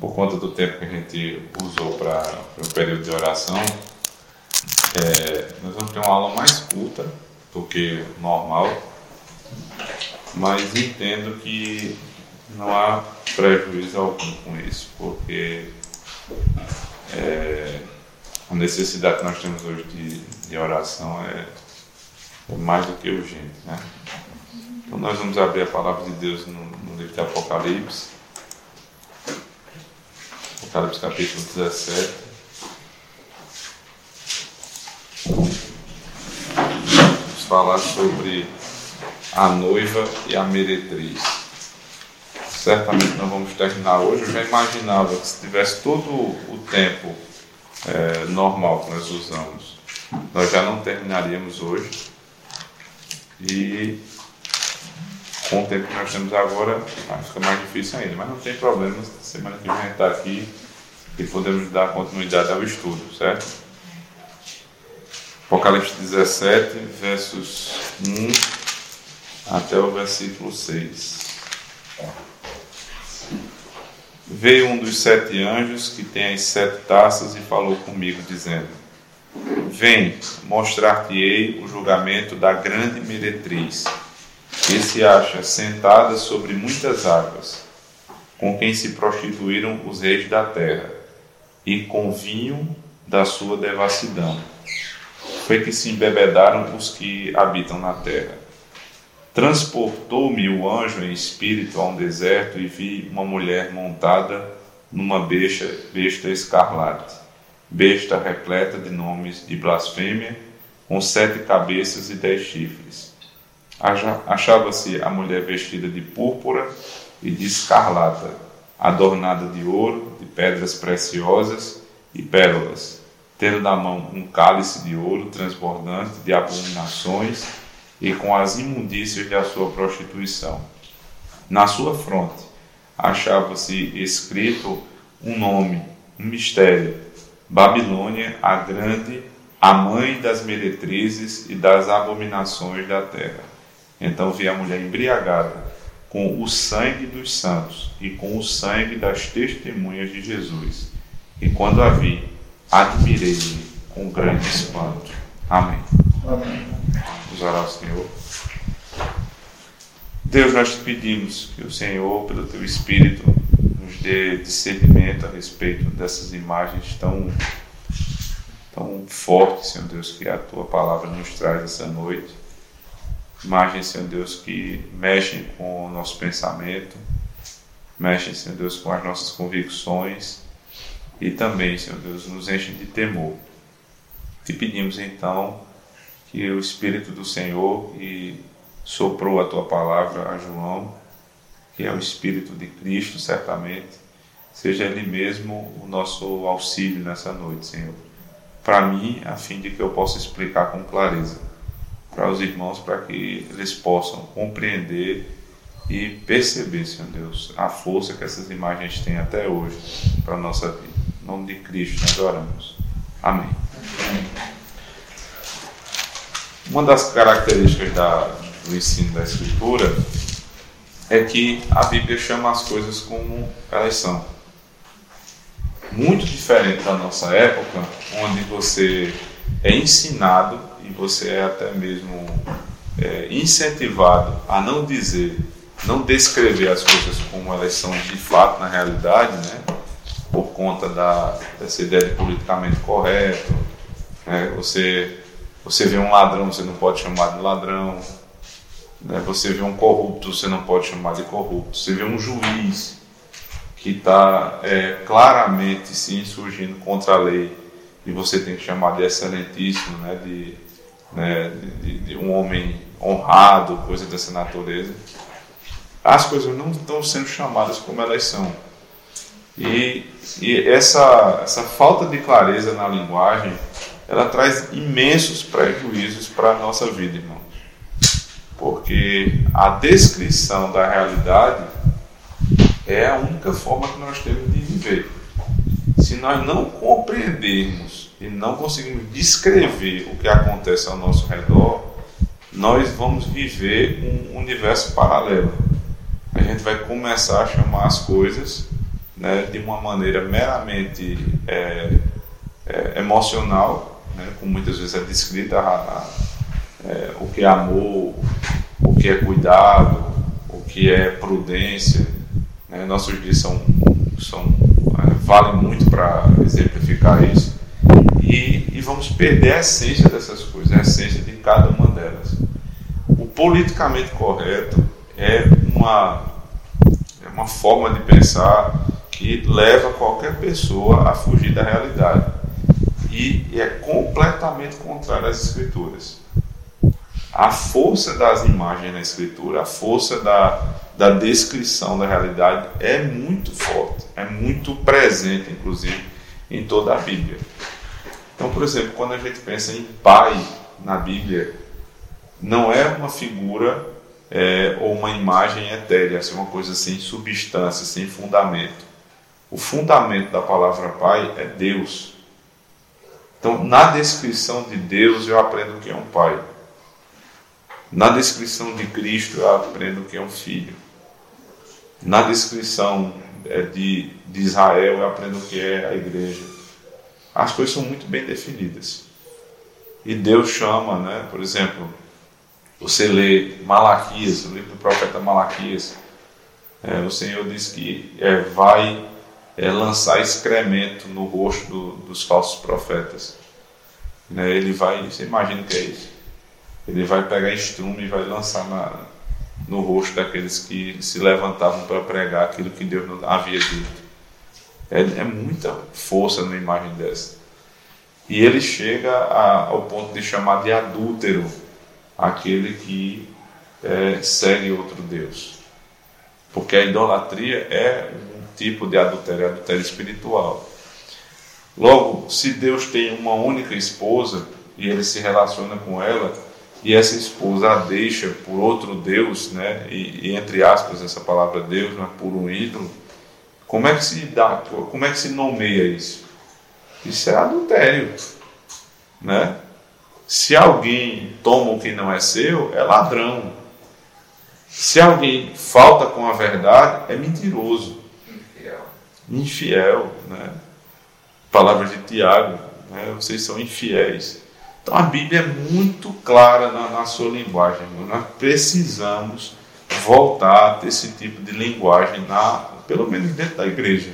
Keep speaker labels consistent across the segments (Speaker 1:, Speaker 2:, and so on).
Speaker 1: por conta do tempo que a gente usou para o período de oração, é, nós vamos ter uma aula mais curta do que normal, mas entendo que não há prejuízo algum com isso, porque é, a necessidade que nós temos hoje de, de oração é, é, mais do que urgente. Né? Então nós vamos abrir a palavra de Deus no, no livro de Apocalipse, Apocalipse capítulo 17. Vamos falar sobre a noiva e a meretriz. Certamente não vamos terminar hoje. Eu já imaginava que se tivesse todo o tempo é, normal que nós usamos, nós já não terminaríamos hoje. E com o tempo que nós temos agora, fica mais difícil ainda. Mas não tem problema, semana que vem a gente está aqui e podemos dar continuidade ao estudo, certo? Apocalipse 17, versos 1 até o versículo 6. Veio um dos sete anjos que tem as sete taças e falou comigo, dizendo: Vem, mostrar-te-ei o julgamento da grande meretriz, que se acha sentada sobre muitas águas, com quem se prostituíram os reis da terra, e com vinho da sua devassidão. Foi que se embebedaram os que habitam na terra. Transportou-me o anjo em espírito a um deserto e vi uma mulher montada numa besta, besta escarlate, besta repleta de nomes de blasfêmia, com sete cabeças e dez chifres. Achava-se a mulher vestida de púrpura e de escarlata, adornada de ouro, de pedras preciosas e pérolas, tendo na mão um cálice de ouro transbordante de abominações e com as imundícias da sua prostituição. Na sua fronte achava-se escrito um nome, um mistério: Babilônia, a grande, a mãe das meretrizes e das abominações da terra. Então vi a mulher embriagada com o sangue dos santos e com o sangue das testemunhas de Jesus. E quando a vi, admirei-me com grande espanto. Amém. Amém. Vamos orar ao Senhor. Deus, nós te pedimos que o Senhor, pelo teu Espírito, nos dê discernimento a respeito dessas imagens tão, tão fortes, Senhor Deus, que a tua palavra nos traz essa noite. Imagens, Senhor Deus, que mexem com o nosso pensamento, mexem, Senhor Deus, com as nossas convicções e também, Senhor Deus, nos enchem de temor. Te pedimos então que o Espírito do Senhor e soprou a tua palavra a João, que é o Espírito de Cristo, certamente, seja Ele mesmo o nosso auxílio nessa noite, Senhor. Para mim, a fim de que eu possa explicar com clareza para os irmãos, para que eles possam compreender e perceber, Senhor Deus, a força que essas imagens têm até hoje para a nossa vida. Em nome de Cristo nós oramos. Amém. Uma das características da, do ensino da Escritura é que a Bíblia chama as coisas como elas são. Muito diferente da nossa época, onde você é ensinado você é até mesmo é, incentivado a não dizer, não descrever as coisas como elas são de fato na realidade, né? por conta da, dessa ideia de politicamente correto. Né? Você, você vê um ladrão, você não pode chamar de ladrão. Né? Você vê um corrupto, você não pode chamar de corrupto. Você vê um juiz que está é, claramente se insurgindo contra a lei e você tem que chamar de excelentíssimo, né? de, né? de, de um homem honrado, coisa dessa natureza. As coisas não estão sendo chamadas como elas são. E, e essa, essa falta de clareza na linguagem, ela traz imensos prejuízos para a nossa vida, irmãos. Porque a descrição da realidade é a única forma que nós temos de viver. Se nós não compreendermos e não conseguirmos descrever o que acontece ao nosso redor, nós vamos viver um universo paralelo. A gente vai começar a chamar as coisas né, de uma maneira meramente é, é, emocional, né, como muitas vezes é descrita a, a, é, o que é amor, o que é cuidado, o que é prudência. Né, nossos dias são, são é, valem muito para exemplificar isso. E, e vamos perder a essência dessas coisas, a essência de cada uma delas. O politicamente correto é uma, é uma forma de pensar que leva qualquer pessoa a fugir da realidade. E é completamente contrário às Escrituras. A força das imagens na Escritura, a força da, da descrição da realidade é muito forte, é muito presente, inclusive, em toda a Bíblia. Então, por exemplo, quando a gente pensa em pai na Bíblia, não é uma figura é, ou uma imagem etérea, assim, uma coisa sem substância, sem fundamento. O fundamento da palavra pai é Deus. Então, na descrição de Deus, eu aprendo o que é um pai. Na descrição de Cristo, eu aprendo o que é um filho. Na descrição é, de, de Israel, eu aprendo o que é a igreja as coisas são muito bem definidas. E Deus chama, né, por exemplo, você lê Malaquias, o livro do profeta Malaquias, é, o Senhor diz que é, vai é, lançar excremento no rosto do, dos falsos profetas. Né, ele vai, você imagina o que é isso? Ele vai pegar estrume e vai lançar na, no rosto daqueles que se levantavam para pregar aquilo que Deus não havia dito. É, é muita força na imagem dessa. E ele chega a, ao ponto de chamar de adúltero aquele que é, segue outro Deus. Porque a idolatria é um tipo de adultério, é adultério espiritual. Logo, se Deus tem uma única esposa e ele se relaciona com ela, e essa esposa a deixa por outro Deus, né? E, e entre aspas essa palavra Deus, não é por um ídolo, como é que se dá, como é que se nomeia isso? Isso é adultério, né? Se alguém toma o que não é seu, é ladrão. Se alguém falta com a verdade, é mentiroso. Infiel. Infiel, né? Palavras de Tiago, né? vocês são infiéis. Então a Bíblia é muito clara na, na sua linguagem. Nós precisamos voltar a ter esse tipo de linguagem na pelo menos dentro da igreja.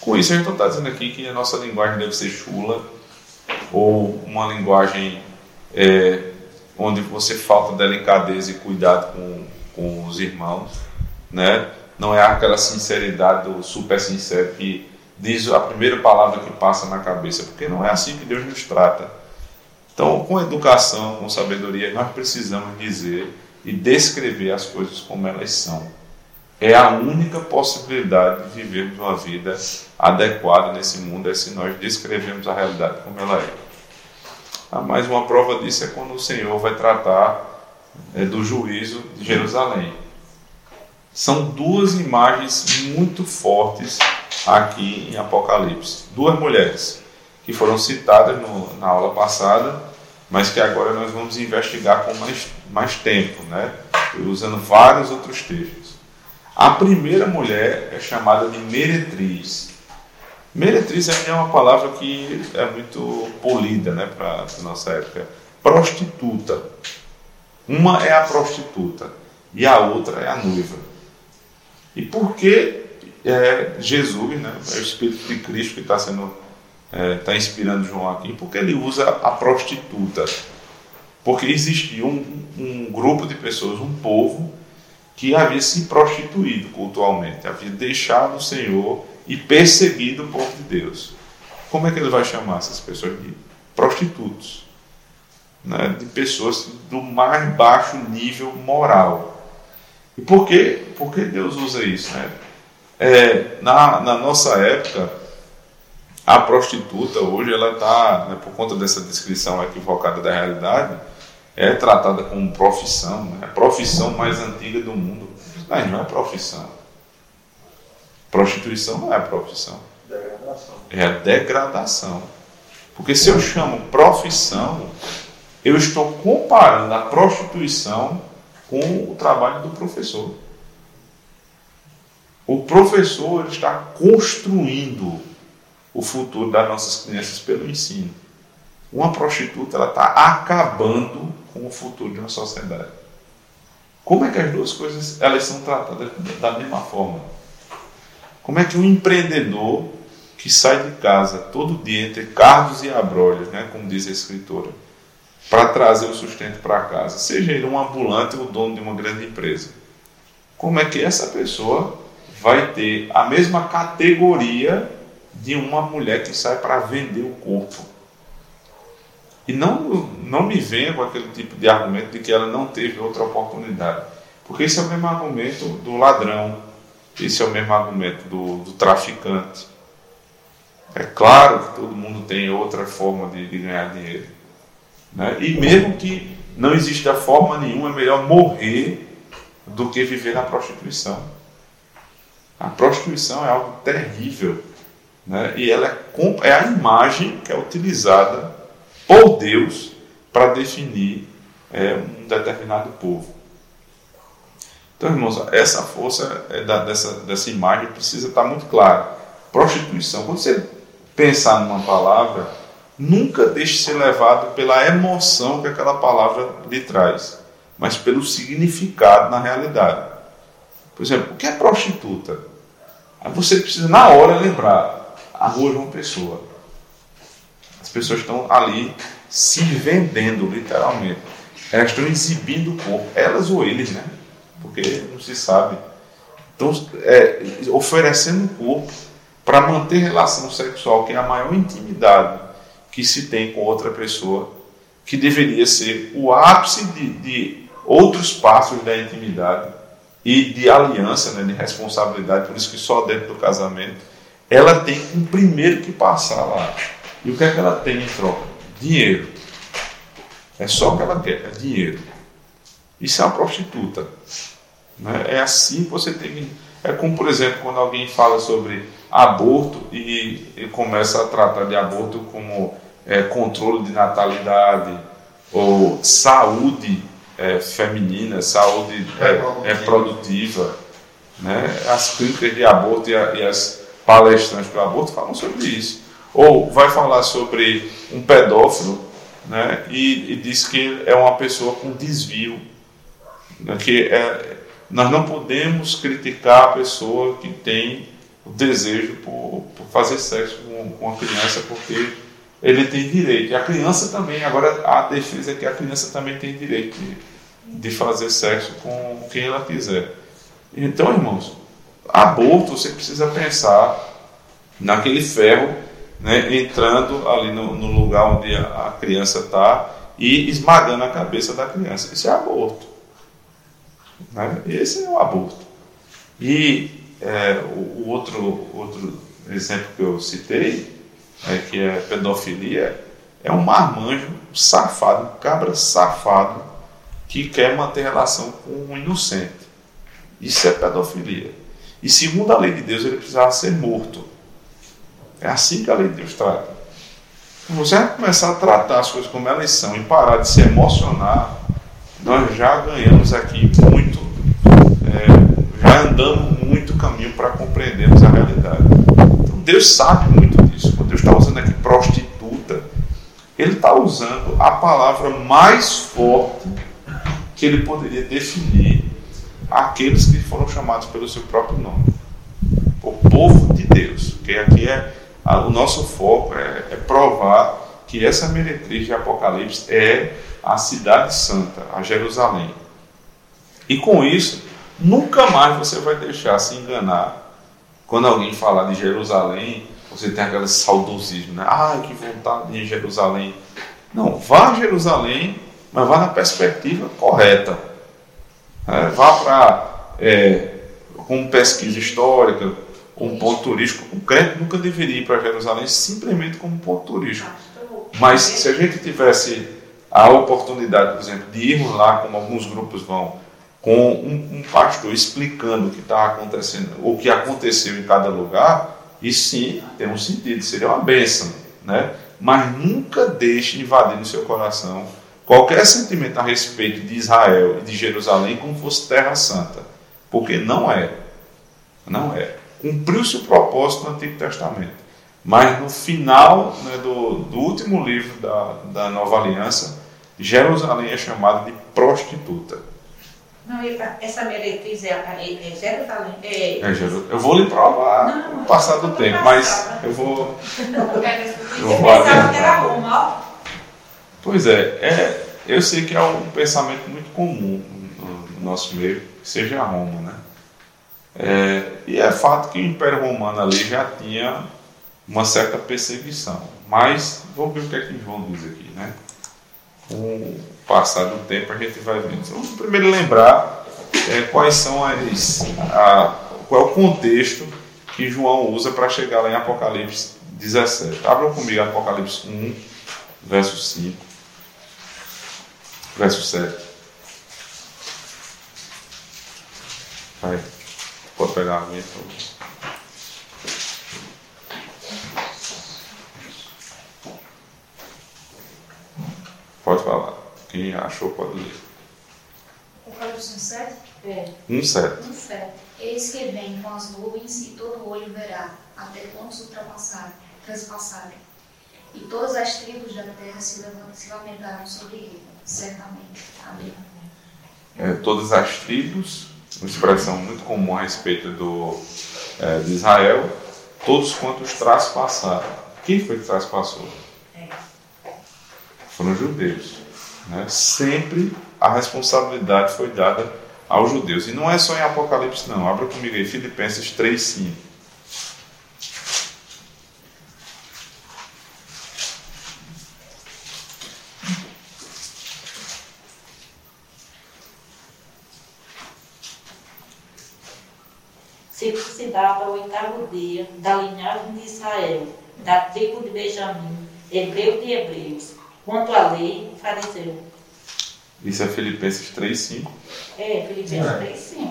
Speaker 1: Com isso, a gente não está dizendo aqui que a nossa linguagem deve ser chula ou uma linguagem é, onde você falta delicadeza e cuidado com, com os irmãos, né? Não é aquela sinceridade do super sincero que diz a primeira palavra que passa na cabeça, porque não é assim que Deus nos trata. Então, com educação, com sabedoria, nós precisamos dizer e descrever as coisas como elas são é a única possibilidade de vivermos uma vida adequada nesse mundo, é se nós descrevemos a realidade como ela é. Ah, mais uma prova disso é quando o Senhor vai tratar é, do juízo de Jerusalém. São duas imagens muito fortes aqui em Apocalipse. Duas mulheres que foram citadas no, na aula passada, mas que agora nós vamos investigar com mais, mais tempo, né? usando vários outros textos. A primeira mulher é chamada de meretriz. Meretriz é uma palavra que é muito polida né, para a nossa época. Prostituta. Uma é a prostituta e a outra é a noiva. E por que é, Jesus, né, é o Espírito de Cristo que está sendo está é, inspirando João aqui, porque ele usa a prostituta. Porque existia um, um grupo de pessoas, um povo, que havia se prostituído cultualmente, havia deixado o Senhor e perseguido o povo de Deus. Como é que ele vai chamar essas pessoas de prostitutos? Né? De pessoas do mais baixo nível moral. E por que, por que Deus usa isso? Né? É, na, na nossa época, a prostituta hoje ela está, né, por conta dessa descrição equivocada da realidade, é tratada como profissão, né? a profissão mais antiga do mundo. Mas não é profissão. Prostituição não é profissão. Degradação. É a degradação. Porque se eu chamo profissão, eu estou comparando a prostituição com o trabalho do professor. O professor está construindo o futuro das nossas crianças pelo ensino. Uma prostituta ela está acabando com o futuro de uma sociedade. Como é que as duas coisas elas são tratadas da mesma forma? Como é que um empreendedor que sai de casa todo dia entre cardos e abrolhos, né, como diz a escritora, para trazer o sustento para casa, seja ele um ambulante ou dono de uma grande empresa, como é que essa pessoa vai ter a mesma categoria de uma mulher que sai para vender o corpo? E não, não me venha com aquele tipo de argumento de que ela não teve outra oportunidade. Porque esse é o mesmo argumento do ladrão, esse é o mesmo argumento do, do traficante. É claro que todo mundo tem outra forma de, de ganhar dinheiro. Né? E mesmo que não exista forma nenhuma, é melhor morrer do que viver na prostituição. A prostituição é algo terrível. Né? E ela é, é a imagem que é utilizada por Deus para definir é, um determinado povo. Então, irmãos, essa força é dessa, dessa imagem precisa estar muito clara. Prostituição, quando você pensar numa palavra, nunca deixe ser levado pela emoção que aquela palavra lhe traz, mas pelo significado na realidade. Por exemplo, o que é prostituta? Você precisa, na hora, lembrar a rua João Pessoa. As pessoas estão ali se vendendo, literalmente. Elas estão exibindo o corpo, elas ou eles, né? Porque não se sabe. Então, é, oferecendo o corpo para manter relação sexual, que é a maior intimidade que se tem com outra pessoa, que deveria ser o ápice de, de outros passos da intimidade e de aliança, né, de responsabilidade, por isso que só dentro do casamento, ela tem um primeiro que passar lá. E o que é que ela tem em troca? Dinheiro. É só o que ela quer, é dinheiro. Isso é uma prostituta. Né? É assim que você tem que. É como, por exemplo, quando alguém fala sobre aborto e, e começa a tratar de aborto como é, controle de natalidade ou saúde é, feminina, saúde é, produtiva. Né? As clínicas de aborto e, a, e as palestrantes para aborto falam sobre isso. Ou vai falar sobre um pedófilo né, e, e diz que é uma pessoa com desvio. Né, que é, nós não podemos criticar a pessoa que tem o desejo por, por fazer sexo com, com a criança, porque ele tem direito. E a criança também, agora a defesa é que a criança também tem direito de, de fazer sexo com quem ela quiser. Então, irmãos, aborto você precisa pensar naquele ferro né, entrando ali no, no, lugar onde a, criança está e esmagando a cabeça da criança. Isso é aborto. Né? Esse é o aborto. E é, o, outro, outro exemplo que eu citei, é, que é pedofilia, é um marmanjo, safado, um cabra safado que quer manter relação com um inocente. Isso é pedofilia. E segundo a lei de Deus, ele precisava ser morto. É assim que a lei de Deus trata. Se você começar a tratar as coisas como elas são e parar de se emocionar, nós já ganhamos aqui muito, é, já andamos muito caminho para compreendermos a realidade. Então Deus sabe muito disso. Quando Deus está usando aqui prostituta, Ele está usando a palavra mais forte que Ele poderia definir aqueles que foram chamados pelo seu próprio nome. O povo de Deus, que aqui é o nosso foco é, é provar que essa meretriz de Apocalipse é a cidade santa, a Jerusalém. E com isso, nunca mais você vai deixar se enganar quando alguém falar de Jerusalém, você tem aquele saudosismo, né? Ah, que vontade de Jerusalém. Não, vá a Jerusalém, mas vá na perspectiva correta. É, vá para, é, com pesquisa histórica, um ponto turístico. O crente nunca deveria ir para Jerusalém simplesmente como ponto turístico. Mas se a gente tivesse a oportunidade, por exemplo, de irmos lá, como alguns grupos vão, com um, um pastor explicando o que está acontecendo, o que aconteceu em cada lugar, isso sim tem um sentido, seria uma bênção, né? Mas nunca deixe invadir no seu coração qualquer sentimento a respeito de Israel e de Jerusalém como fosse terra santa, porque não é. Não é. Cumpriu-se o propósito do Antigo Testamento. Mas no final né, do, do último livro da, da Nova Aliança, Jerusalém é chamada de prostituta.
Speaker 2: Não, essa meretriz é, é, Jerusalém. É,
Speaker 1: é Jerusalém. Eu vou lhe provar não, no passar do tempo, mas eu vou.
Speaker 2: eu vou pensava que era Roma,
Speaker 1: Pois é, é, eu sei que é um pensamento muito comum no nosso meio, que seja Roma, né? É, e é fato que o Império Romano ali já tinha uma certa perseguição. Mas vamos ver o que é que João diz aqui, né? Com o passar do tempo a gente vai vendo. Vamos primeiro lembrar é, quais são as. A, qual é o contexto que João usa para chegar lá em Apocalipse 17. Abram comigo Apocalipse 1, verso 5, verso 7. Vai, pode pegar a minha, por favor. Pode falar. Quem achou pode ler.
Speaker 3: Apocalipse 1,7?
Speaker 1: É. 1,7.
Speaker 3: 1,7. Eis que vem com as nuvens e todo olho verá, até pontos ultrapassarem, transpassarem. E todas as tribos da terra se, se lamentaram sobre ele, certamente. Amém.
Speaker 1: É, todas as tribos, uma expressão muito comum a respeito do, é, de Israel, todos quantos traspassaram. Quem foi que traspassou? foram judeus. Né? Sempre a responsabilidade foi dada aos judeus. E não é só em Apocalipse, não. Abra comigo aí, Filipenses 3, 5.
Speaker 2: Circuncidado ao oitavo dia, da linhagem de Israel, da tribo de Benjamim, hebreu de hebreus, Quanto à lei, fariseu.
Speaker 1: Isso é Filipenses
Speaker 2: 3,5? É, Filipenses é. 3,5.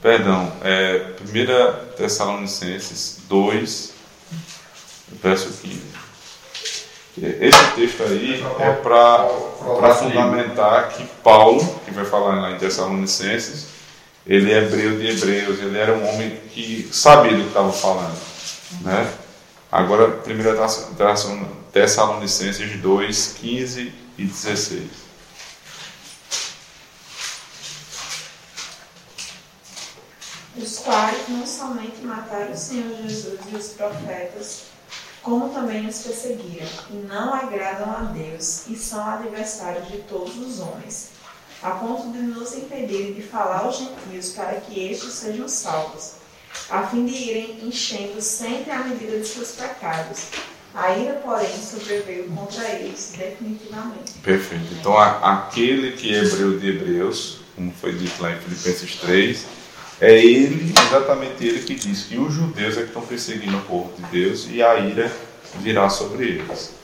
Speaker 1: Perdão, é 1 Tessalonicenses 2, verso 15. Esse texto aí é para fundamentar que Paulo, que vai falar lá em Tessalonicenses, ele é hebreu de hebreus, ele era um homem que sabia do que estava falando. Né? Agora, 1 Tessalonicenses 2, 15 e 16.
Speaker 4: Os quais não somente mataram o Senhor Jesus e os profetas, como também os perseguiram, e não agradam a Deus, e são adversários de todos os homens, a ponto de nos impedirem de falar aos gentios para que estes sejam salvos a fim de irem enchendo sempre a medida de seus pecados. A ira, porém, sobreveio contra eles definitivamente.
Speaker 1: Perfeito. Então, aquele que é hebreu de hebreus, como foi dito lá em Filipenses 3, é ele, exatamente ele que diz que os judeus é que estão perseguindo o povo de Deus e a ira virá sobre eles.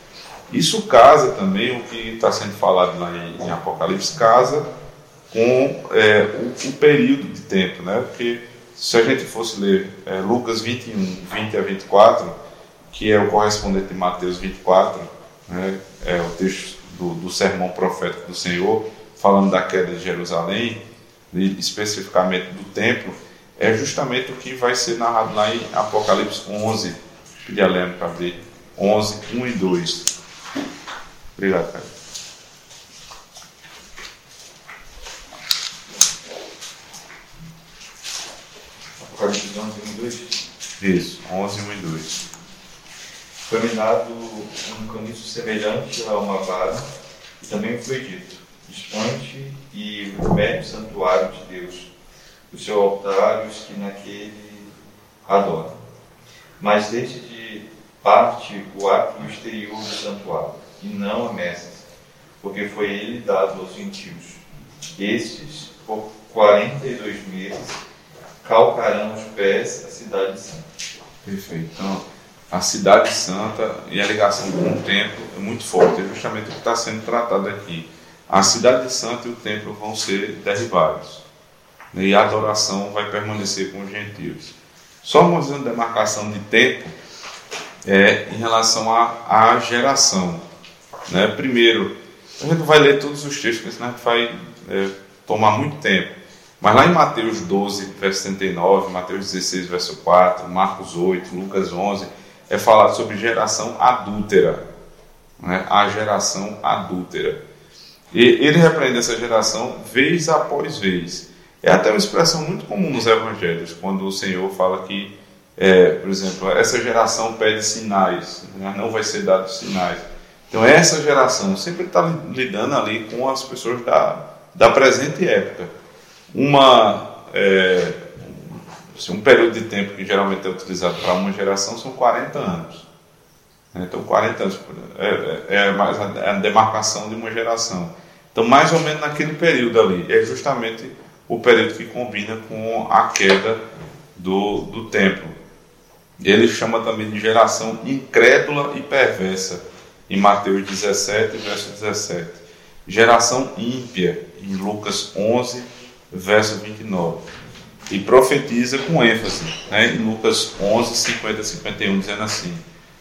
Speaker 1: Isso casa também, o que está sendo falado lá em, em Apocalipse, casa com é, o, o período de tempo, né? Porque se a gente fosse ler é, Lucas 21, 20 a 24, que é o correspondente de Mateus 24, né, é o texto do, do sermão profético do Senhor, falando da queda de Jerusalém, e especificamente do templo, é justamente o que vai ser narrado lá em Apocalipse 11. Pedi a para abrir. 11, 1 e 2. Obrigado, cara.
Speaker 5: Apocalipse 11, 1 e 2?
Speaker 1: Isso, 11, 1 e 2.
Speaker 5: Foi-me dado um caniço semelhante a uma vara, e também foi dito: Distante e mede o santuário de Deus, o seu altar e os que naquele adoram. Mas deixe de parte o átrio exterior do santuário, e não a mesas, porque foi ele dado aos gentios. Estes, por 42 meses, calcarão os pés da cidade santa.
Speaker 1: Perfeito. Então, a cidade santa e a ligação com o templo é muito forte, é justamente o que está sendo tratado aqui. A cidade santa e o templo vão ser derribados. E a adoração vai permanecer com os gentios. Só uma demarcação de tempo é em relação à, à geração. Né? Primeiro, a gente vai ler todos os textos, senão a gente vai é, tomar muito tempo. Mas lá em Mateus 12, verso 39, Mateus 16, verso 4, Marcos 8, Lucas 11, é falado sobre geração adúltera. Né? A geração adúltera. E ele repreende essa geração vez após vez. É até uma expressão muito comum nos evangelhos, quando o Senhor fala que, é, por exemplo, essa geração pede sinais, né? não vai ser dado sinais. Então, essa geração sempre está lidando ali com as pessoas da, da presente época. Uma, é, assim, um período de tempo que geralmente é utilizado para uma geração são 40 anos. Então, 40 anos é, é, é mais a, é a demarcação de uma geração. Então, mais ou menos naquele período ali, é justamente o período que combina com a queda do, do templo. Ele chama também de geração incrédula e perversa, em Mateus 17, verso 17. Geração ímpia, em Lucas 11, verso 29. E profetiza com ênfase, né, em Lucas 11, 50 e 51, dizendo assim: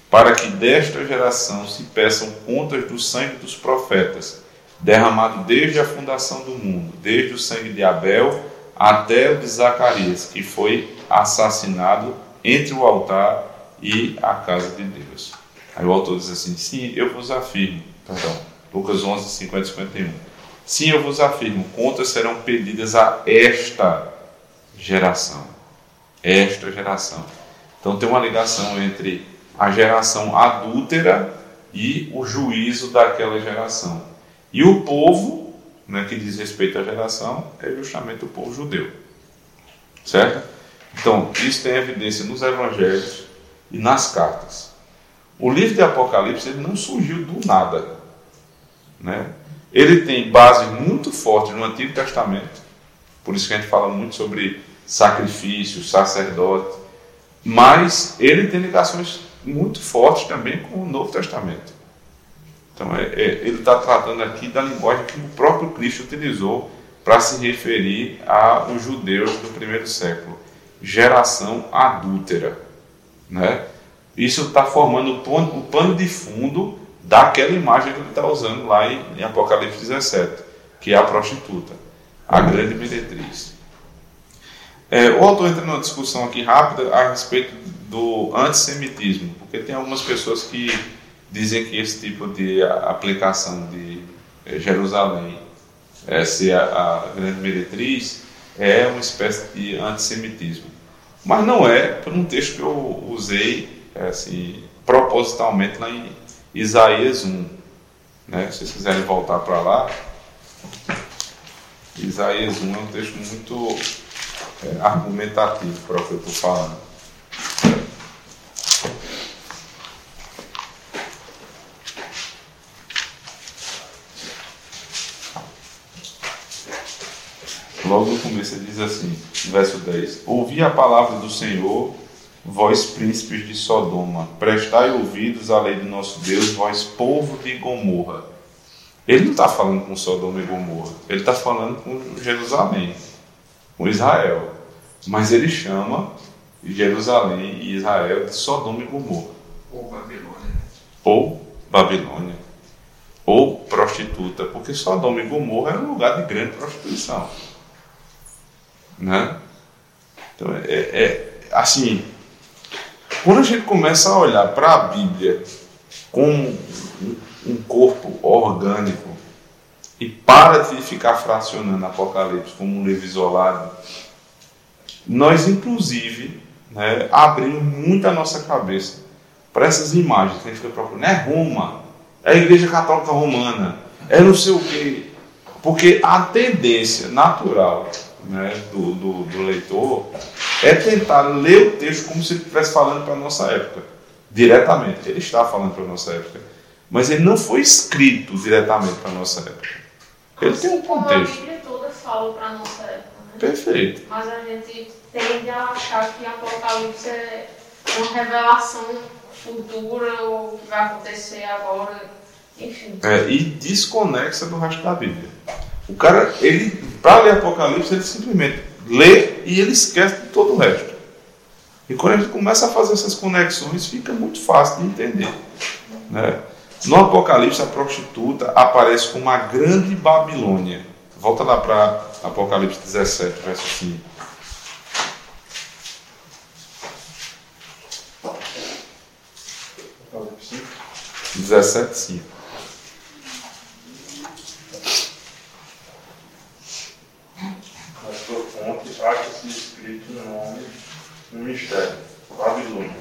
Speaker 1: Para que desta geração se peçam contas do sangue dos profetas derramado desde a fundação do mundo, desde o sangue de Abel até o de Zacarias, que foi assassinado entre o altar e a casa de Deus. Aí o autor diz assim: Sim, eu vos afirmo, perdão, Lucas 11, 50 e 51. Sim, eu vos afirmo, contas serão pedidas a esta geração. Esta geração. Então tem uma ligação entre a geração adúltera e o juízo daquela geração. E o povo, né, que diz respeito à geração, é justamente o povo judeu. Certo? Então, isso tem evidência nos evangelhos e nas cartas. O livro de Apocalipse ele não surgiu do nada. Né? Ele tem base muito forte no Antigo Testamento, por isso que a gente fala muito sobre sacrifício, sacerdote, mas ele tem ligações muito fortes também com o Novo Testamento. Então, é, é, ele está tratando aqui da linguagem que o próprio Cristo utilizou para se referir aos judeus do primeiro século, geração adúltera. Né? Isso está formando o pano, pano de fundo daquela imagem que ele está usando lá em, em Apocalipse 17, que é a prostituta, a grande meretriz. É, o autor entra numa discussão aqui rápida a respeito do antissemitismo, porque tem algumas pessoas que dizem que esse tipo de aplicação de eh, Jerusalém é, ser a, a grande meretriz é uma espécie de antissemitismo. Mas não é por um texto que eu usei é, assim, propositalmente lá em Isaías 1. Né? Se vocês quiserem voltar para lá, Isaías 1 é um texto muito é, argumentativo para o que eu estou falando. logo no começo ele diz assim, verso 10: Ouvi a palavra do Senhor, vós príncipes de Sodoma, prestai ouvidos à lei do nosso Deus, vós povo de Gomorra. Ele não está falando com Sodoma e Gomorra, ele está falando com Jerusalém, com Israel. Mas ele chama Jerusalém e Israel de Sodoma e Gomorra.
Speaker 6: Ou Babilônia.
Speaker 1: Ou Babilônia. Ou prostituta, porque Sodoma e Gomorra era um lugar de grande prostituição. Né? Então, é, é assim, quando a gente começa a olhar para a Bíblia como um corpo orgânico e para de ficar fracionando Apocalipse como um livro isolado, nós, inclusive, né, abrimos muito a nossa cabeça para essas imagens que a gente fica procurando. É Roma, é a Igreja Católica Romana, é não sei o quê. Porque a tendência natural né, do, do, do, leitor é tentar ler o texto como se ele estivesse falando para a nossa época, diretamente. Ele está falando para a nossa época, mas ele não foi escrito diretamente para a nossa época. Ele tem um contexto.
Speaker 7: A Bíblia toda fala para a nossa época. Né?
Speaker 1: Perfeito.
Speaker 7: Mas a gente tende a achar que Apocalipse é uma revelação futura ou que vai acontecer agora, enfim.
Speaker 1: É, e desconexa do resto da Bíblia. O cara, ele, para ler Apocalipse, ele simplesmente lê e ele esquece de todo o resto. E quando a gente começa a fazer essas conexões, fica muito fácil de entender. Né? No Apocalipse, a prostituta aparece como uma grande Babilônia. Volta lá para Apocalipse 17, verso 5.
Speaker 5: Apocalipse 5.
Speaker 1: 17, 5.
Speaker 5: Na sua fonte acha-se escrito um nome, um mistério. Babilônia,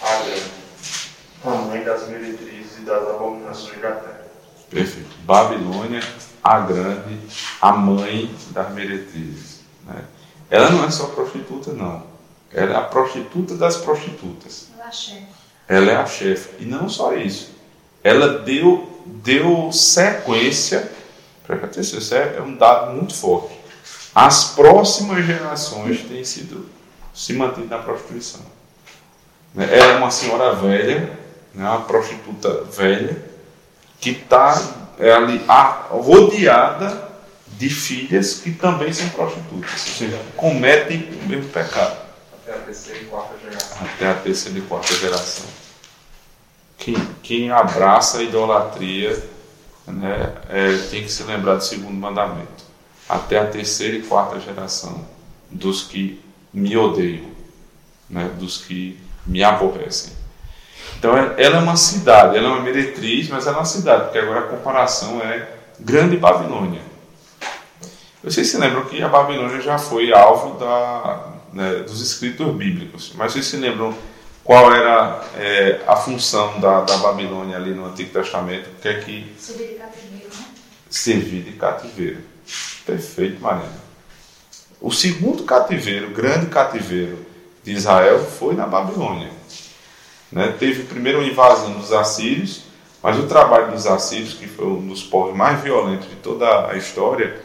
Speaker 5: a grande, a mãe das meretrizes e das abominações da terra.
Speaker 1: Perfeito. Babilônia, a grande, a mãe das meretrizes. Né? Ela não é só prostituta, não. Ela é a prostituta das prostitutas.
Speaker 3: Ela é chefe.
Speaker 1: Ela é a chefe. E não só isso. Ela deu, deu sequência. Presta atenção, isso é um dado muito forte. As próximas gerações têm sido se mantido na prostituição. Né? Ela é uma senhora velha, né? uma prostituta velha, que está ali a- rodeada de filhas que também são prostitutas, ou seja, cometem o mesmo pecado
Speaker 5: Até a terceira e quarta geração.
Speaker 1: até a terceira e quarta geração. Quem, quem abraça a idolatria né, é, tem que se lembrar do segundo mandamento. Até a terceira e quarta geração dos que me odeiam, né, dos que me aborrecem. Então é- ela é uma cidade, ela é uma meretriz, mas ela é uma cidade, porque agora a comparação é Grande Babilônia. Vocês se lembram que a Babilônia já foi alvo da, né, dos escritos bíblicos, mas vocês se lembram qual era é, a função da, da Babilônia ali no Antigo Testamento? O que é que
Speaker 3: Subir de cativeiro, né?
Speaker 1: servir de cativeiro? Perfeito, Mariana. O segundo cativeiro, o grande cativeiro de Israel foi na Babilônia. Né? Teve primeiro a invasão dos assírios, mas o trabalho dos assírios, que foi um dos povos mais violentos de toda a história,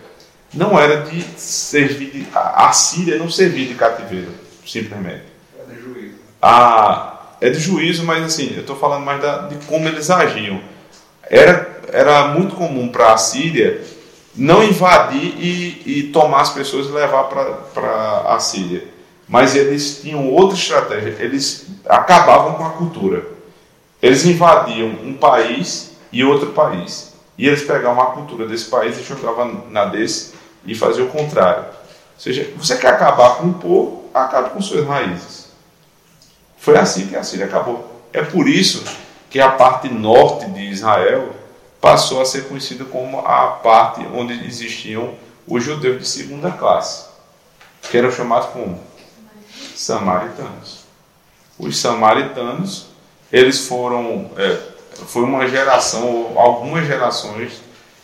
Speaker 1: não era de servir de, a Síria não servia de cativeiro, simplesmente.
Speaker 5: É de juízo.
Speaker 1: A, é de juízo, mas assim, eu estou falando mais da, de como eles agiam. Era, era muito comum para a Síria não invadir e, e tomar as pessoas e levar para a Síria. Mas eles tinham outra estratégia, eles acabavam com a cultura. Eles invadiam um país e outro país. E eles pegavam a cultura desse país e jogavam na desse e faziam o contrário. Ou seja, você quer acabar com o povo, acabe com suas raízes. Foi assim que a Síria acabou. É por isso que a parte norte de Israel passou a ser conhecida como a parte onde existiam os judeus de segunda classe, que eram chamados como samaritanos. Os samaritanos, eles foram, é, foi uma geração, algumas gerações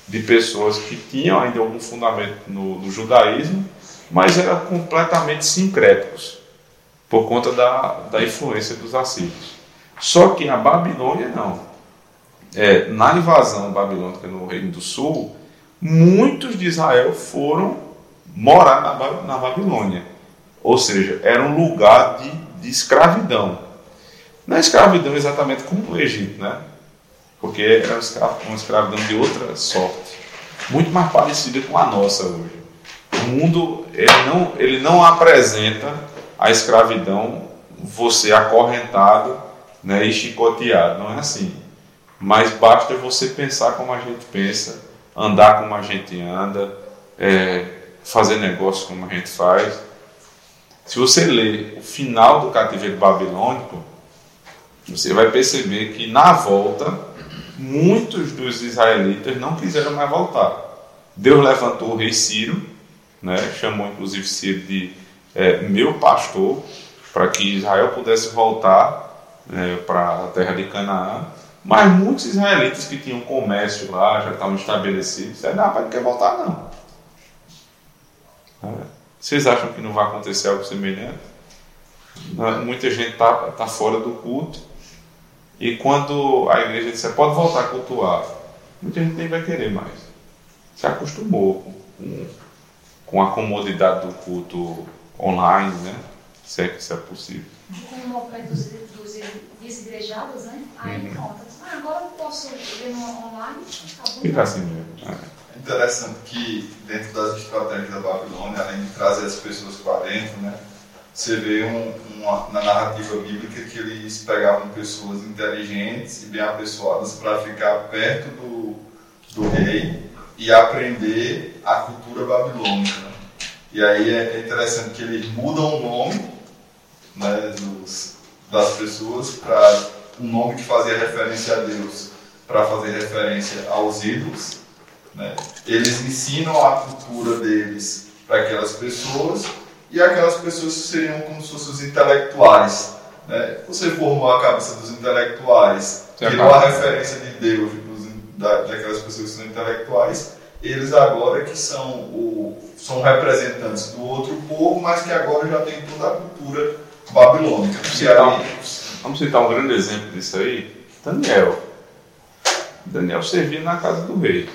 Speaker 1: de pessoas que tinham ainda algum fundamento no, no judaísmo, mas eram completamente sincréticos por conta da, da influência dos assírios. Só que a Babilônia não. É, na invasão babilônica no Reino do Sul, muitos de Israel foram morar na, na Babilônia. Ou seja, era um lugar de, de escravidão. Não é escravidão exatamente como no Egito, né? Porque era uma escravidão de outra sorte. Muito mais parecida com a nossa hoje. O mundo ele não, ele não apresenta a escravidão você acorrentado né, e chicoteado. Não é assim. Mas basta você pensar como a gente pensa, andar como a gente anda, é, fazer negócio como a gente faz. Se você ler o final do cativeiro babilônico, você vai perceber que na volta, muitos dos israelitas não quiseram mais voltar. Deus levantou o rei Ciro, né, chamou inclusive Ciro de é, meu pastor, para que Israel pudesse voltar né, para a terra de Canaã. Mas muitos israelitas que tinham comércio lá, já estavam estabelecidos, disseram, não, rapaz, não quer voltar não. É. Vocês acham que não vai acontecer algo semelhante? Não, Muita gente está tá fora do culto. E quando a igreja disser, pode voltar a cultuar, muita gente nem vai querer mais. Se acostumou com, com a comodidade do culto online, né? Se é que isso é possível.
Speaker 3: Com o desigrejados, né? Aí
Speaker 1: Uhum.
Speaker 3: pronto. Ah, agora eu posso ver no online. Acabou.
Speaker 1: Fica assim mesmo. É.
Speaker 6: É interessante que dentro das estratégias da Babilônia, além de trazer as pessoas para dentro, né, você vê um, uma, na narrativa bíblica que eles pegavam pessoas inteligentes e bem apessoadas para ficar perto do, do rei e aprender a cultura babilônica. né. E aí é, é interessante que eles mudam o nome né, dos, das pessoas para um nome que fazia referência a Deus para fazer referência aos ídolos. Né? Eles ensinam a cultura deles para aquelas pessoas e aquelas pessoas seriam como se fossem os intelectuais. Né? Você formou a cabeça dos intelectuais, tirou a referência de Deus dos, da, daquelas pessoas que são intelectuais, eles agora que são, o, são representantes do outro povo, mas que agora já tem toda a cultura babilônica.
Speaker 1: Vamos citar, vamos citar um grande exemplo disso aí, Daniel. Daniel servia na casa do rei.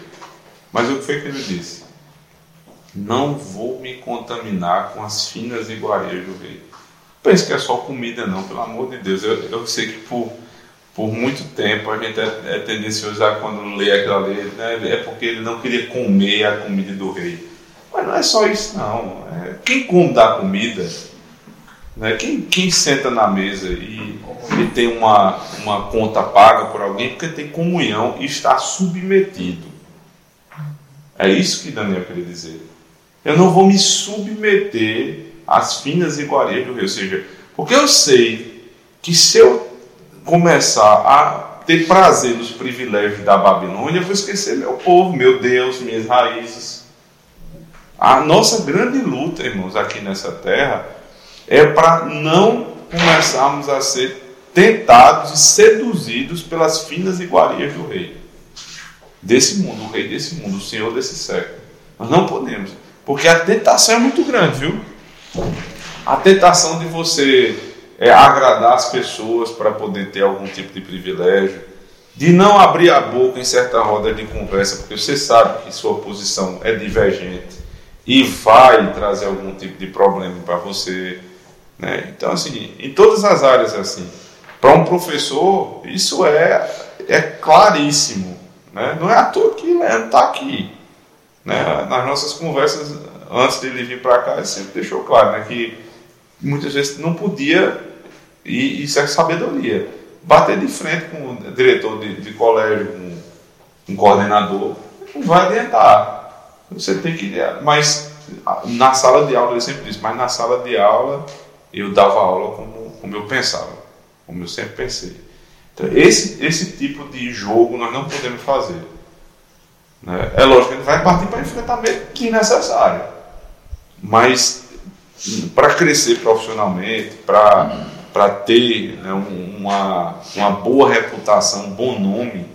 Speaker 1: Mas o que foi que ele disse? Não vou me contaminar com as finas iguarias do rei. Penso que é só comida, não, pelo amor de Deus. Eu, eu sei que por, por muito tempo a gente é, é tendencioso a quando lê aquela lei, né, é porque ele não queria comer a comida do rei. Mas não é só isso, não. É, quem come da comida, né, quem, quem senta na mesa e, e tem uma, uma conta paga por alguém, porque tem comunhão e está submetido. É isso que Daniel queria dizer. Eu não vou me submeter às finas iguarias do rei. Ou seja, porque eu sei que se eu começar a ter prazer nos privilégios da Babilônia, eu vou esquecer meu povo, meu Deus, minhas raízes. A nossa grande luta, irmãos, aqui nessa terra, é para não começarmos a ser tentados e seduzidos pelas finas iguarias do rei. Desse mundo, o rei desse mundo, o senhor desse século. Nós não podemos. Porque a tentação é muito grande, viu? A tentação de você é, agradar as pessoas para poder ter algum tipo de privilégio, de não abrir a boca em certa roda de conversa, porque você sabe que sua posição é divergente e vai trazer algum tipo de problema para você. Né? Então, assim, em todas as áreas, assim, para um professor, isso é, é claríssimo. Né? Não é à toa que Leandro está aqui. Né? Nas nossas conversas, antes dele vir para cá, ele sempre deixou claro né, que muitas vezes não podia, e isso é sabedoria, bater de frente com o diretor de, de colégio, com um coordenador, não vai adiantar. Você tem que. Mas na sala de aula, ele sempre disse, mas na sala de aula eu dava aula como, como eu pensava, como eu sempre pensei. Então, esse, esse tipo de jogo nós não podemos fazer. Né? É lógico que ele vai partir para enfrentamento que necessário. Mas para crescer profissionalmente, para ter né, uma, uma boa reputação, um bom nome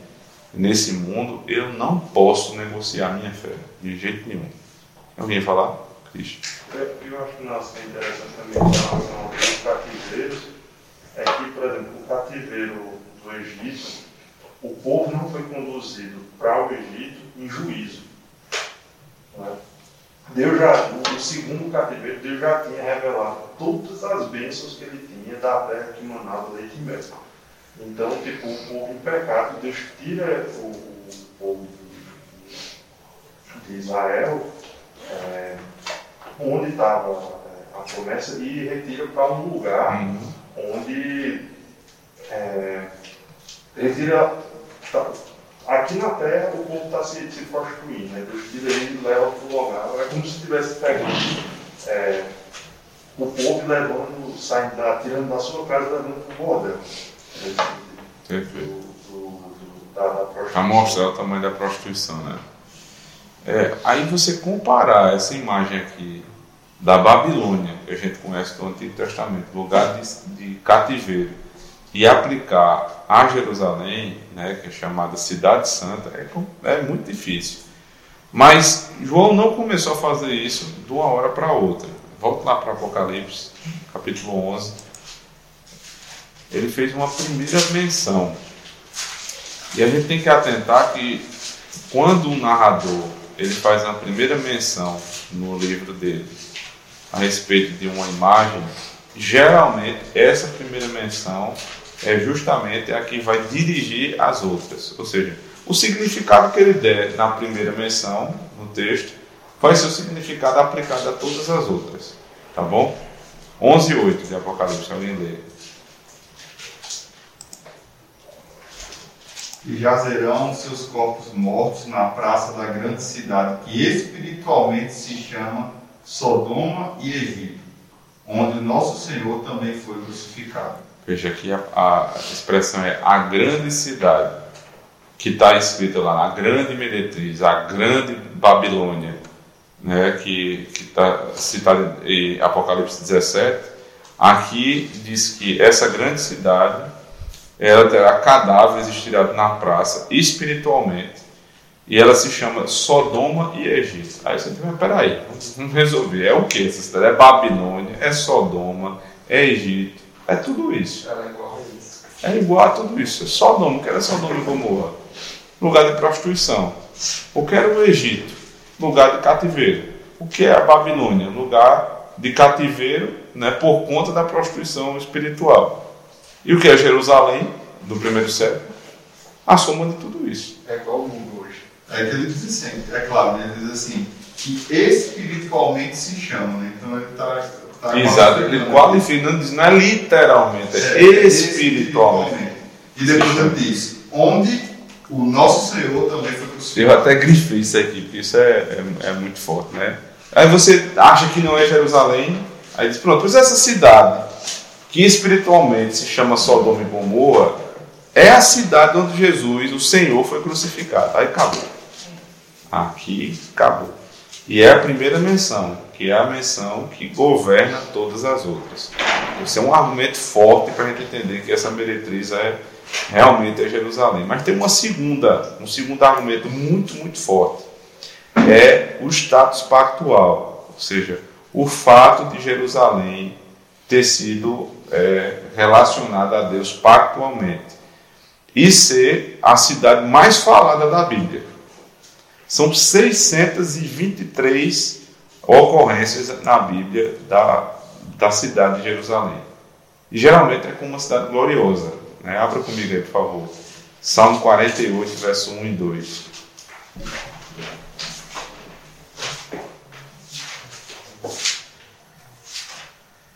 Speaker 1: nesse mundo, eu não posso negociar minha fé, de jeito nenhum. Alguém falar? Cristo.
Speaker 8: Eu acho que nossa, é interessante também em relação aos cativeiros, é que, por exemplo, o cativeiro do Egito, o povo não foi conduzido para o Egito em juízo. Né? Deus já, no segundo cativeiro, Deus já tinha revelado todas as bênçãos que ele tinha da terra que manava leite e mel. Então, tipo, o povo em pecado, Deus tira o, o povo de Israel, é, onde estava é, a promessa, e retira para um lugar uhum. onde é, retira tá, Aqui na Terra o povo está se, se prostituindo, né? Deus tira ele e leva para o lugar. É como se estivesse pegando é, o povo levando, saindo da, tirando da sua casa e levando para o bordel.
Speaker 1: Perfeito. Para mostrar o tamanho da prostituição, né? É, aí você comparar essa imagem aqui da Babilônia, que a gente conhece do Antigo Testamento, lugar de, de cativeiro, e aplicar a Jerusalém, né, que é chamada Cidade Santa, é, é muito difícil. Mas João não começou a fazer isso de uma hora para outra. Volta lá para Apocalipse, capítulo 11. Ele fez uma primeira menção. E a gente tem que atentar que quando o narrador ele faz uma primeira menção no livro dele a respeito de uma imagem, geralmente essa primeira menção é justamente a que vai dirigir as outras. Ou seja, o significado que ele der na primeira menção, no texto, vai ser o significado aplicado a todas as outras. Tá bom? 11 e 8 de Apocalipse, alguém lê.
Speaker 6: E jazerão seus corpos mortos na praça da grande cidade, que espiritualmente se chama Sodoma e Egito, onde nosso Senhor também foi crucificado.
Speaker 1: Veja aqui a, a expressão é a grande cidade, que está escrita lá, a grande meretriz, a grande Babilônia, né, que está citada em Apocalipse 17. Aqui diz que essa grande cidade ela terá cadáveres estirados na praça espiritualmente e ela se chama Sodoma e Egito. Aí você diz, mas peraí, vamos resolver. É o que essa cidade? É Babilônia, é Sodoma, é Egito, é tudo isso.
Speaker 9: Ela é igual a isso.
Speaker 1: É igual a tudo isso. É Sodoma, o que era Sodoma e Gomorra? Lugar de prostituição. O que era o Egito? Lugar de cativeiro. O que é a Babilônia? Lugar de cativeiro né, por conta da prostituição espiritual. E o que é Jerusalém, do primeiro século? A soma de tudo isso.
Speaker 9: É igual o mundo
Speaker 6: É que ele diz assim, é claro, né? ele diz assim, que espiritualmente se chama, né? Então ele está. Tá
Speaker 1: Exato, ele qualifica, não diz- não é literalmente, é,
Speaker 6: É,
Speaker 1: espiritualmente.
Speaker 6: E depois ele diz, onde o nosso Senhor também foi
Speaker 1: Eu
Speaker 6: crucificado.
Speaker 1: até grifei isso aqui, porque isso é, é, é muito forte, né? Aí você acha que não é Jerusalém, aí diz, pronto, pois essa cidade, que espiritualmente se chama Sodoma e Gomorra, é a cidade onde Jesus, o Senhor, foi crucificado. Aí acabou. Aqui acabou. E é a primeira menção, que é a menção que governa todas as outras. Isso é um argumento forte para a gente entender que essa meretriz é realmente é Jerusalém. Mas tem uma segunda, um segundo argumento muito, muito forte. É o status pactual, ou seja, o fato de Jerusalém ter sido é, relacionada a Deus pactualmente e ser a cidade mais falada da Bíblia. São 623 ocorrências na Bíblia da, da cidade de Jerusalém. E geralmente é como uma cidade gloriosa. Né? Abra comigo aí, por favor. Salmo 48, verso 1 e 2.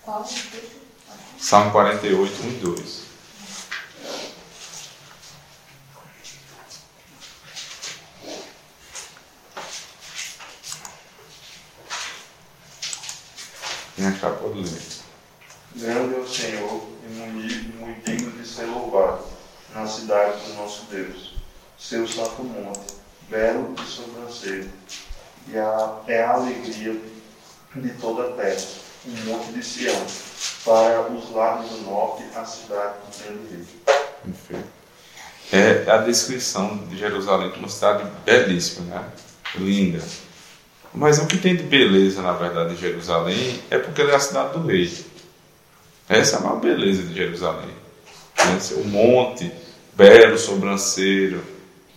Speaker 3: Qual o texto?
Speaker 1: Salmo 48, 1 e 2. Quem achar pode ler.
Speaker 8: Grande é o Senhor e muito, digno de ser louvado na cidade do nosso Deus, seu santo monte, belo e sobrancelho, e a, é a alegria de toda a terra, um monte de Sião, para os lados do norte, a cidade do grande rei.
Speaker 1: Perfeito. É a descrição de Jerusalém como uma cidade belíssima, né? linda. Mas o que tem de beleza, na verdade, em Jerusalém é porque ela é a cidade do rei. Essa é a maior beleza de Jerusalém. Né? O monte, belo, sobrancelho.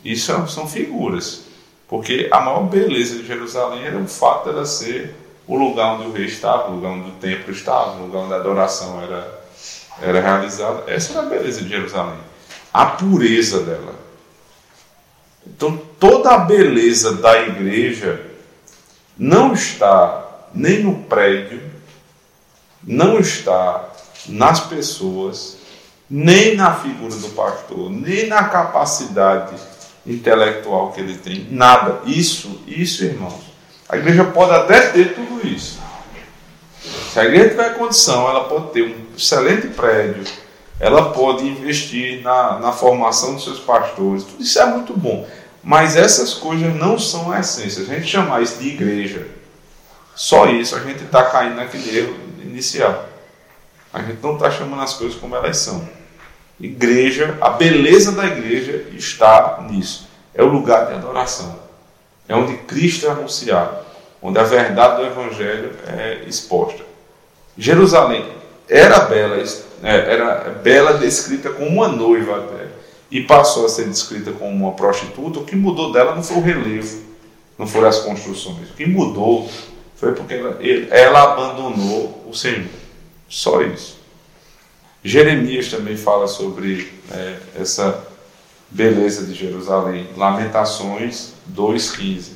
Speaker 1: Isso são- são figuras. Porque a maior beleza de Jerusalém era o fato dela ser o lugar onde o rei estava, o lugar onde o templo estava, o lugar onde a adoração era, era realizada. Essa era a beleza de Jerusalém. A pureza dela. Então, toda a beleza da igreja não está nem no prédio, não está nas pessoas, nem na figura do pastor, nem na capacidade intelectual que ele tem, nada. Isso, isso, irmãos. A igreja pode até ter tudo isso. Se a igreja tiver condição, ela pode ter um excelente prédio, ela pode investir na, na formação dos seus pastores, tudo isso é muito bom. Mas essas coisas não são a essência. Se a gente chamar isso de igreja, só isso a gente está caindo naquele erro inicial. A gente não está chamando as coisas como elas são. Igreja, a beleza da igreja está nisso. É o lugar de adoração. É onde Cristo é anunciado, onde a verdade do Evangelho é exposta. Jerusalém era bela, é, era bela descrita como uma noiva até, e passou a ser descrita como uma prostituta. O que mudou dela não foi o relevo, não foram as construções. O que mudou foi porque ela, ela abandonou o Senhor. Só isso. Jeremias também fala sobre é, essa beleza de Jerusalém. Lamentações 2,15.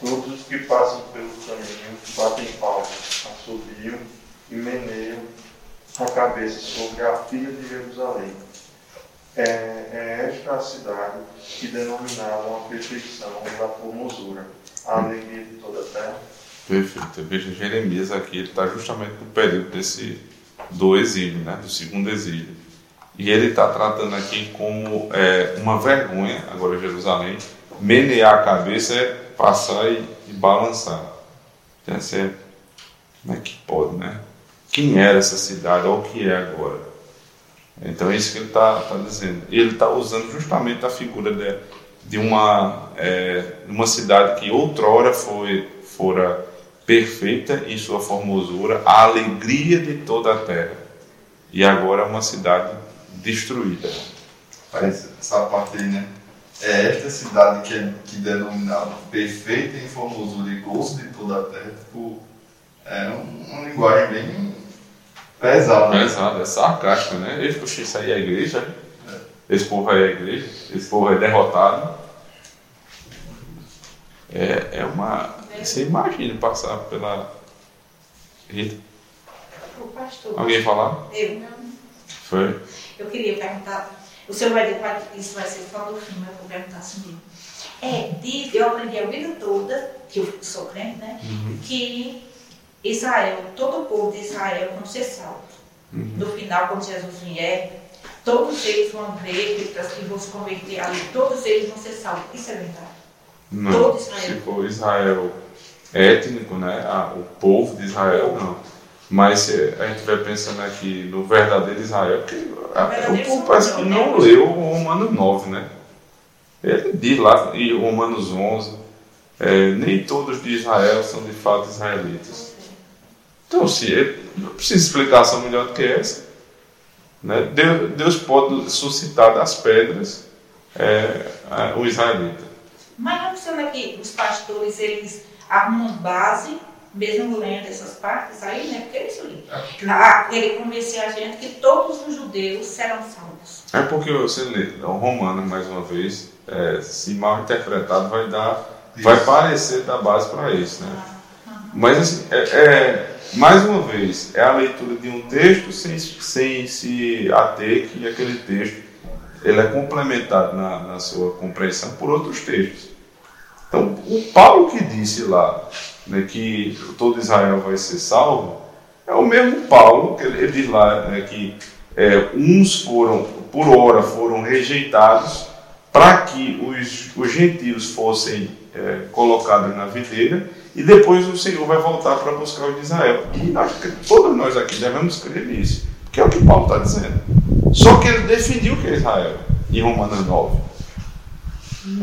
Speaker 8: Todos os que passam pelo caminho batem palmas, assobiam e meneiam a cabeça sobre a filha de Jerusalém. É, é esta a cidade que denominavam a perfeição da formosura, a alegria de toda a terra.
Speaker 1: Perfeito. Veja, Jeremias aqui, está justamente no período desse, do exílio, né? do segundo exílio. E ele está tratando aqui como é, uma vergonha, agora Jerusalém, menear a cabeça é passar e, e balançar. Então, é que pode, né? Quem era essa cidade, ou o que é agora? Então é isso que ele está tá dizendo. Ele está usando justamente a figura de, de uma, é, uma cidade que outrora foi, fora perfeita em sua formosura, a alegria de toda a terra. E agora é uma cidade destruída.
Speaker 6: Parece essa parte aí, né? É esta cidade que, é, que denominava perfeita em formosura e gosto de toda a terra, tipo, é um, uma linguagem bem pesada. Né?
Speaker 1: Pesada, é sarcástica, né? Esse, puxa, isso aí é a igreja, esse povo aí é a igreja, esse povo é derrotado. É, é uma. Você imagina passar pela. Rita?
Speaker 2: O pastor.
Speaker 1: Alguém falar?
Speaker 2: Eu.
Speaker 1: Foi?
Speaker 2: Eu queria perguntar, o senhor vai dizer, isso vai ser fim, mas eu vou perguntar assim mesmo. É, diz, eu aprendi a vida toda, que eu sou crente, né? Que Israel, todo o povo de Israel vão ser salvos. No final, quando Jesus vier, todos eles vão ver que vão se converter ali, todos eles vão ser salvos. Isso é verdade.
Speaker 1: Não.
Speaker 2: Todo Israel.
Speaker 1: Se for Israel étnico, né? ah, o povo de Israel, não. Mas se a gente vai pensando aqui no verdadeiro Israel, que o povo parece que não
Speaker 2: né?
Speaker 1: leu o Romano 9, né? Ele diz lá, em Romanos 11, é, nem todos de Israel são de fato israelitas. Então, se ele, não precisa explicação melhor do que essa. Né? Deus, Deus pode suscitar das pedras é, a- o israelita.
Speaker 2: Mas não funciona que os pastores, eles arrumam base, mesmo lendo essas partes aí, né? Porque é isso ali. Ah, ele convencer a gente que todos os judeus serão salvos.
Speaker 1: É porque você lê o Romano, mais uma vez, é, se mal interpretado, vai dar, vai parecer dar base para isso, né? Mas, assim, é, é, mais uma vez, é a leitura de um texto sem, sem se ater que aquele texto ele é complementado na, na sua compreensão por outros textos. Então, o Paulo que disse lá né, que todo Israel vai ser salvo, é o mesmo Paulo que ele, diz lá né, que é, uns foram, por hora, foram rejeitados para que os, os gentios fossem é, colocados na videira e depois o Senhor vai voltar para buscar os de Israel. E nós, todos nós aqui devemos crer nisso, porque é o que Paulo está dizendo. Só que ele definiu o que é Israel em Romanos 9.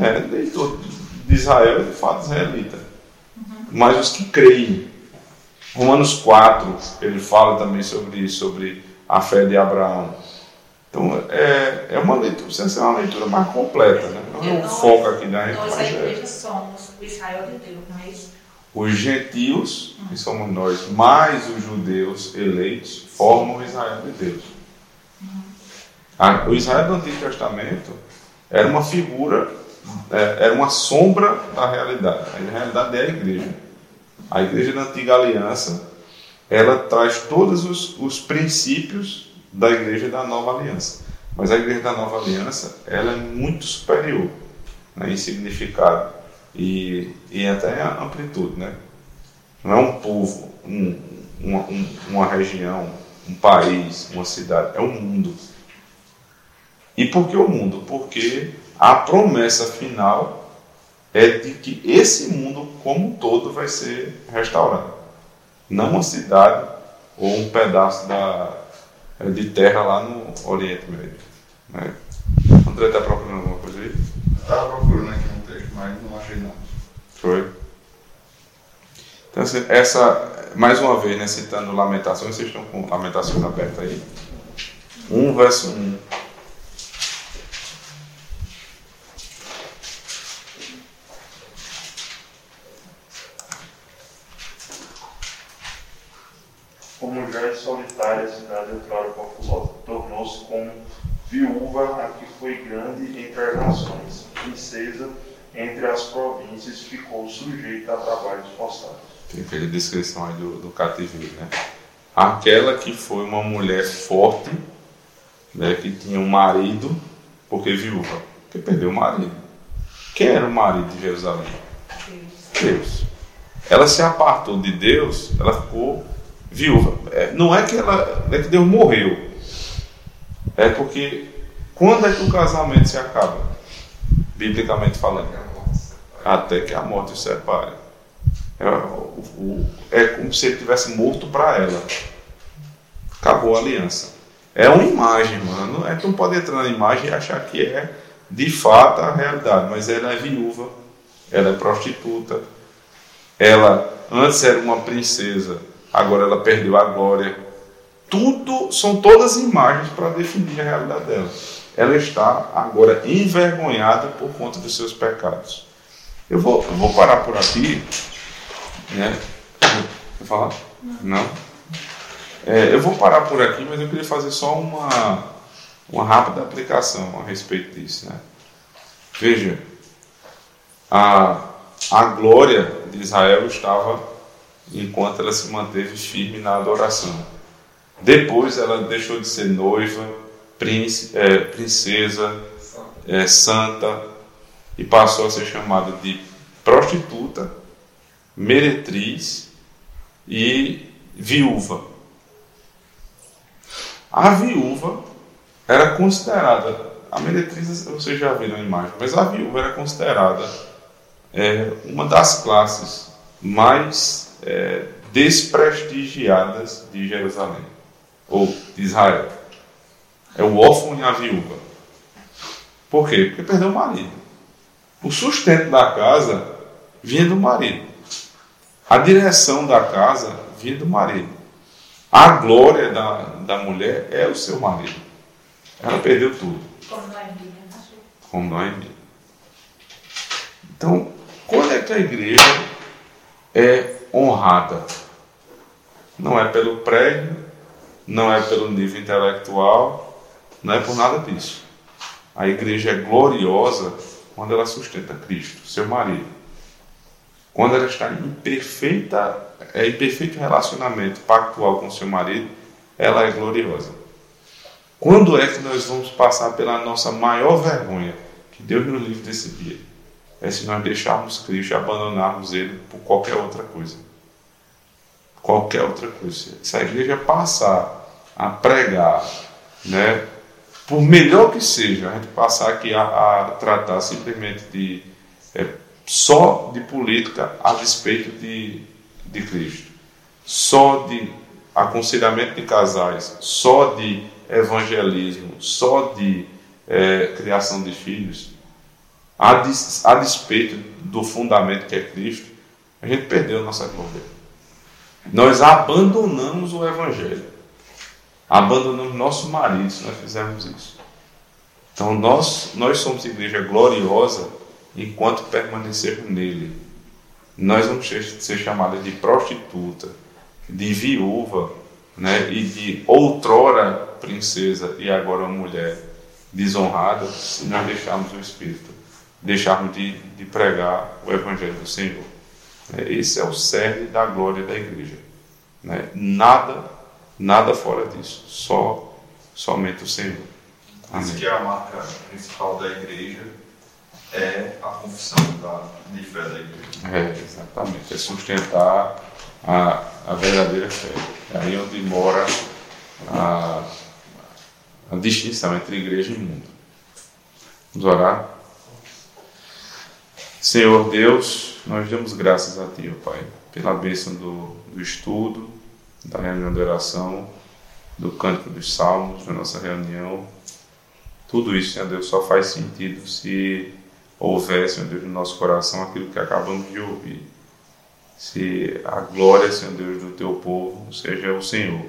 Speaker 1: É, nem todo de Israel é de fato israelita. Mas os que creem. Romanos 4, ele fala também sobre isso, sobre a fé de Abraão. Então, é, é uma leitura, precisa ser uma leitura mais completa, né? Não é
Speaker 2: Nós-
Speaker 1: foco aqui da gente,
Speaker 2: Nós, a
Speaker 1: mas é
Speaker 2: igreja, somos o Israel de Deus, não é
Speaker 1: os gentios, que somos nós, mais os judeus eleitos, formam o Israel de Deus. Ah, o Israel do Antigo Testamento era uma figura, é, era uma sombra da realidade. A realidade é a igreja. A igreja da Antiga Aliança, ela traz todos os, os princípios da igreja da Nova Aliança. Mas a igreja da Nova Aliança, ela é muito superior né, em significado e, e até em amplitude, né? Não é um povo, um, uma, um- uma região, um país, uma cidade, é um mundo. E por que o mundo? Porque a promessa final é de que esse mundo como um todo vai ser restaurado. Não uma cidade ou um pedaço da, de terra lá no Oriente Médio. Né? André está procurando alguma coisa aí?
Speaker 6: Estava procurando aqui um texto, mas não achei nada.
Speaker 1: Foi. Então, assim, essa, mais uma vez, né, citando Lamentações, vocês estão com Lamentações aberta aí. 1 verso 1.
Speaker 8: Como já é solitária a cidade outrora populosa, tornou-se como viúva a que foi grande entre as nações, princesa entre as províncias, ficou sujeita a trabalhos forçados.
Speaker 1: Tem aquela descrição aí do, do cativeiro, né? aquela que foi uma mulher forte, né, que tinha um marido, porque viúva, porque perdeu o marido. Quem era o marido de Jerusalém? Deus. Ela se apartou de Deus, ela ficou viúva. É, não é que ela, não é que Deus morreu. É porque quando é que o casamento se acaba? Biblicamente falando. Até que a morte o separe. É, é como se ele tivesse morto para ela. Acabou a aliança. É uma imagem, mano. É que não pode entrar na imagem e achar que é de fato a realidade. Mas ela é viúva, ela é prostituta. Ela antes era uma princesa, agora ela perdeu a glória. Tudo são todas imagens para definir a realidade dela. Ela está agora envergonhada por conta dos seus pecados. Eu vou, eu vou parar por aqui. Né? Quer falar? Não? É, eu vou parar por aqui, mas eu queria fazer só uma, uma rápida aplicação a respeito disso. Né? Veja, a, a glória de Israel estava enquanto ela se manteve firme na adoração. Depois ela deixou de ser noiva, é, princesa, é, santa, e passou a ser chamada de prostituta, meretriz e viúva. A viúva era considerada, a meretriz vocês já viram a imagem, mas a viúva era considerada é, uma das classes mais é, desprestigiadas de Jerusalém, ou de Israel. É o órfão e a viúva. Por quê? Porque perdeu o marido. O sustento da casa vinha do marido. A direção da casa vinha do marido. A glória da, da mulher é o seu marido. Ela perdeu tudo.
Speaker 2: Como não é Bíblia,
Speaker 1: Como Bíblia. Então, quando é que a igreja é honrada? Não é pelo prédio, não é pelo nível intelectual, não é por nada disso. A igreja é gloriosa quando ela sustenta Cristo, seu marido. Quando ela está em perfeita é, em perfeito relacionamento pactual com seu marido, ela é gloriosa. Quando é que nós vamos passar pela nossa maior vergonha? Que Deus nos livre desse dia. É se nós deixarmos Cristo e abandonarmos Ele por qualquer outra coisa. Qualquer outra coisa. Se a igreja passar a pregar, né, por melhor que seja, a gente passar aqui a, a tratar simplesmente de é, só de política a despeito de, de Cristo, só de aconselhamento de casais, só de evangelismo, só de é, criação de filhos, a, des, a despeito do fundamento que é Cristo, a gente perdeu nossa glória. Nós abandonamos o Evangelho, abandonamos nosso marido se nós fizermos isso. Então nós, nós somos igreja gloriosa enquanto permanecermos nele. Nós vamos ser chamados de prostituta, de viúva, né, e de outrora princesa e agora mulher desonrada, se nós deixarmos o Espírito, deixarmos de, de pregar o Evangelho do Senhor. É, esse é o cerne da glória da igreja. Né? Nada, nada fora disso, só somente o Senhor.
Speaker 6: Amém. que é a marca principal da igreja é a confissão da, de fé da igreja.
Speaker 1: É, exatamente. É sustentar a, a verdadeira fé. É aí onde mora a, a distinção entre igreja e mundo. Vamos orar? Senhor Deus, nós damos graças a Ti, ó Pai, pela bênção do, do estudo, da reunião de oração, do cântico dos salmos, da nossa reunião. Tudo isso, Senhor Deus, só faz sentido se houver, Senhor Deus, no nosso coração aquilo que acabamos de ouvir. Se a glória, Senhor Deus, do teu povo seja o Senhor.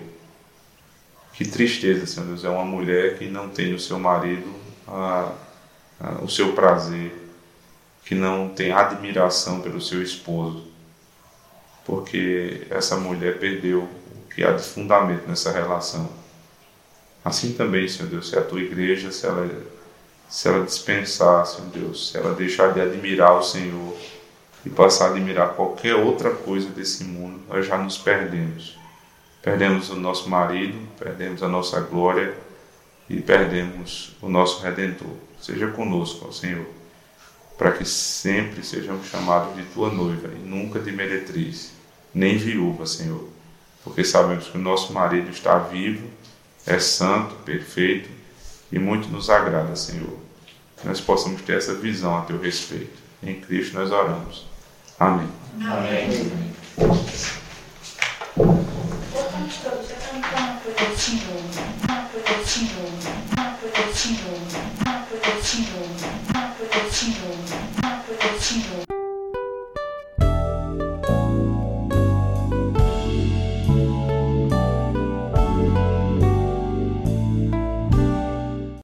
Speaker 1: Que tristeza, Senhor Deus, é uma mulher que não tem o seu marido, a, a, o seu prazer, que não tem admiração pelo seu esposo, porque essa mulher perdeu o que há de fundamento nessa relação. Assim também, Senhor Deus, se a tua igreja, se ela se ela dispensar, Senhor Deus, se ela deixar de admirar o Senhor e passar a admirar qualquer outra coisa desse mundo, nós já nos perdemos. perdemos o nosso marido, perdemos a nossa glória e perdemos o nosso Redentor. Seja conosco, ó Senhor, para que sempre sejamos chamados de tua noiva e nunca de meretriz, nem viúva, Senhor, porque sabemos que o nosso marido está vivo, é santo, perfeito e muito nos agrada, Senhor. Que nós possamos ter essa visão a teu respeito. Em Cristo nós oramos. Amém.
Speaker 3: Amém. Voltamos